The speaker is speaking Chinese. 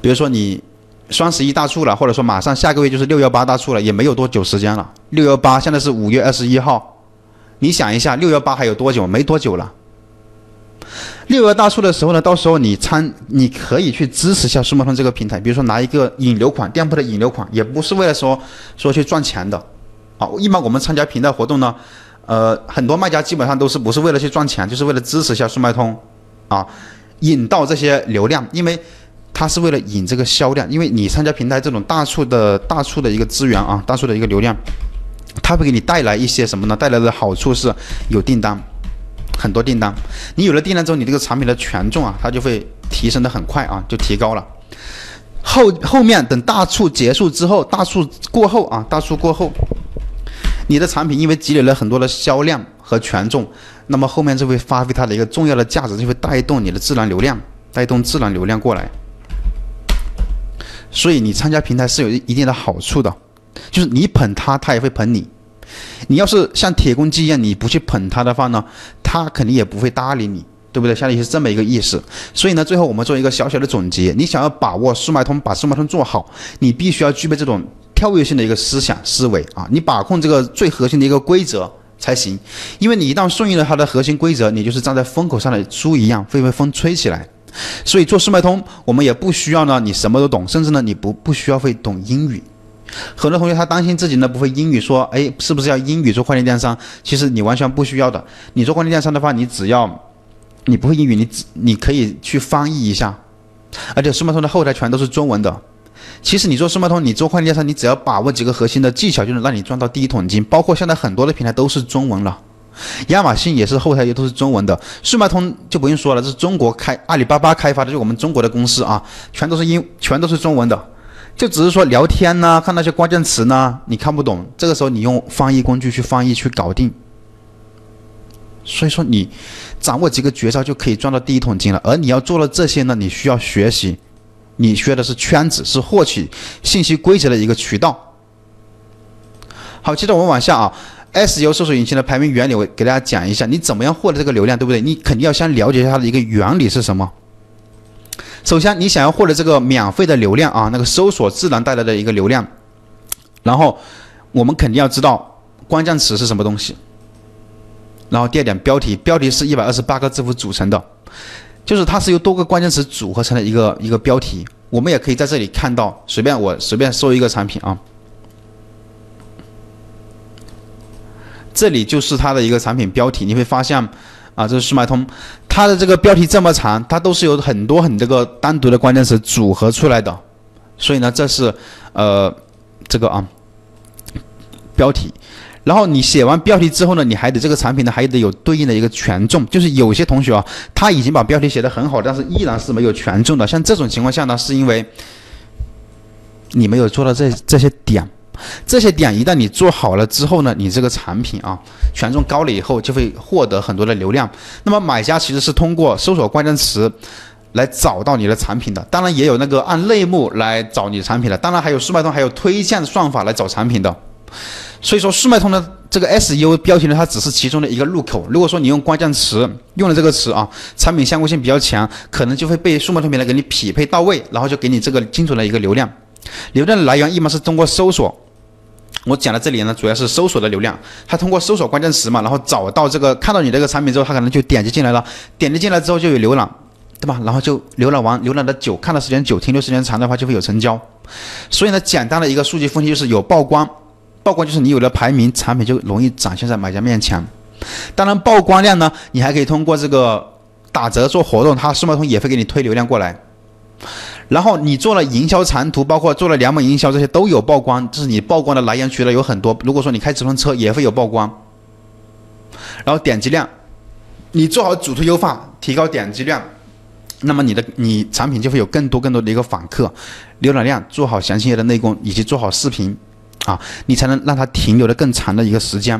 比如说你双十一大促了，或者说马上下个月就是六幺八大促了，也没有多久时间了。六幺八现在是五月二十一号，你想一下，六幺八还有多久？没多久了。六幺大促的时候呢，到时候你参，你可以去支持一下速卖通这个平台，比如说拿一个引流款，店铺的引流款，也不是为了说说去赚钱的，啊，一般我们参加平台活动呢，呃，很多卖家基本上都是不是为了去赚钱，就是为了支持一下速卖通，啊，引到这些流量，因为它是为了引这个销量，因为你参加平台这种大促的大促的一个资源啊，大促的一个流量，它会给你带来一些什么呢？带来的好处是有订单。很多订单，你有了订单之后，你这个产品的权重啊，它就会提升的很快啊，就提高了。后后面等大促结束之后，大促过后啊，大促过后，你的产品因为积累了很多的销量和权重，那么后面就会发挥它的一个重要的价值，就会带动你的自然流量，带动自然流量过来。所以你参加平台是有一定的好处的，就是你捧他，他也会捧你。你要是像铁公鸡一样，你不去捧他的话呢，他肯定也不会搭理你，对不对？相当于是这么一个意思。所以呢，最后我们做一个小小的总结：你想要把握速卖通，把速卖通做好，你必须要具备这种跳跃性的一个思想思维啊！你把控这个最核心的一个规则才行。因为你一旦顺应了它的核心规则，你就是站在风口上的猪一样，会被风吹起来。所以做速卖通，我们也不需要呢，你什么都懂，甚至呢，你不不需要会懂英语。很多同学他担心自己呢不会英语，说哎是不是要英语做跨境电商？其实你完全不需要的。你做跨境电商的话，你只要你不会英语，你只你可以去翻译一下。而且速卖通的后台全都是中文的。其实你做速卖通，你做跨境电商，你只要把握几个核心的技巧，就能让你赚到第一桶金。包括现在很多的平台都是中文了，亚马逊也是后台也都是中文的。速卖通就不用说了，这是中国开阿里巴巴开发的，就我们中国的公司啊，全都是英全都是中文的。就只是说聊天呢，看那些关键词呢，你看不懂，这个时候你用翻译工具去翻译去搞定。所以说你掌握几个绝招就可以赚到第一桶金了。而你要做了这些呢，你需要学习，你学的是圈子，是获取信息规则的一个渠道。好，接着我们往下啊，SEO 搜索引擎的排名原理，我给大家讲一下，你怎么样获得这个流量，对不对？你肯定要先了解一下它的一个原理是什么。首先，你想要获得这个免费的流量啊，那个搜索自然带来的一个流量，然后我们肯定要知道关键词是什么东西。然后第二点，标题，标题是一百二十八个字符组成的，就是它是由多个关键词组合成的一个一个标题。我们也可以在这里看到，随便我随便搜一个产品啊，这里就是它的一个产品标题，你会发现。啊，这是速卖通，它的这个标题这么长，它都是有很多很多个单独的关键词组合出来的，所以呢，这是呃这个啊标题，然后你写完标题之后呢，你还得这个产品呢还得有对应的一个权重，就是有些同学啊，他已经把标题写得很好，但是依然是没有权重的，像这种情况下呢，是因为你没有做到这这些点。这些点一旦你做好了之后呢，你这个产品啊权重高了以后，就会获得很多的流量。那么买家其实是通过搜索关键词来找到你的产品的，当然也有那个按类目来找你的产品的，当然还有速卖通还有推荐算法来找产品的。所以说速卖通的这个 SEO 标题呢，它只是其中的一个入口。如果说你用关键词用了这个词啊，产品相关性比较强，可能就会被速卖通平台给你匹配到位，然后就给你这个精准的一个流量。流量的来源一般是通过搜索。我讲到这里呢，主要是搜索的流量。他通过搜索关键词嘛，然后找到这个，看到你这个产品之后，他可能就点击进来了。点击进来之后就有浏览，对吧？然后就浏览完，浏览的久，看的时间久，停留时间长的话，就会有成交。所以呢，简单的一个数据分析就是有曝光，曝光就是你有了排名，产品就容易展现在买家面前。当然，曝光量呢，你还可以通过这个打折做活动，它速卖通也会给你推流量过来。然后你做了营销长图，包括做了两本营销，这些都有曝光，这是你曝光的来源渠道有很多。如果说你开直通车，也会有曝光。然后点击量，你做好主图优化，提高点击量，那么你的你产品就会有更多更多的一个访客。浏览量做好详细的内功，以及做好视频，啊，你才能让它停留的更长的一个时间。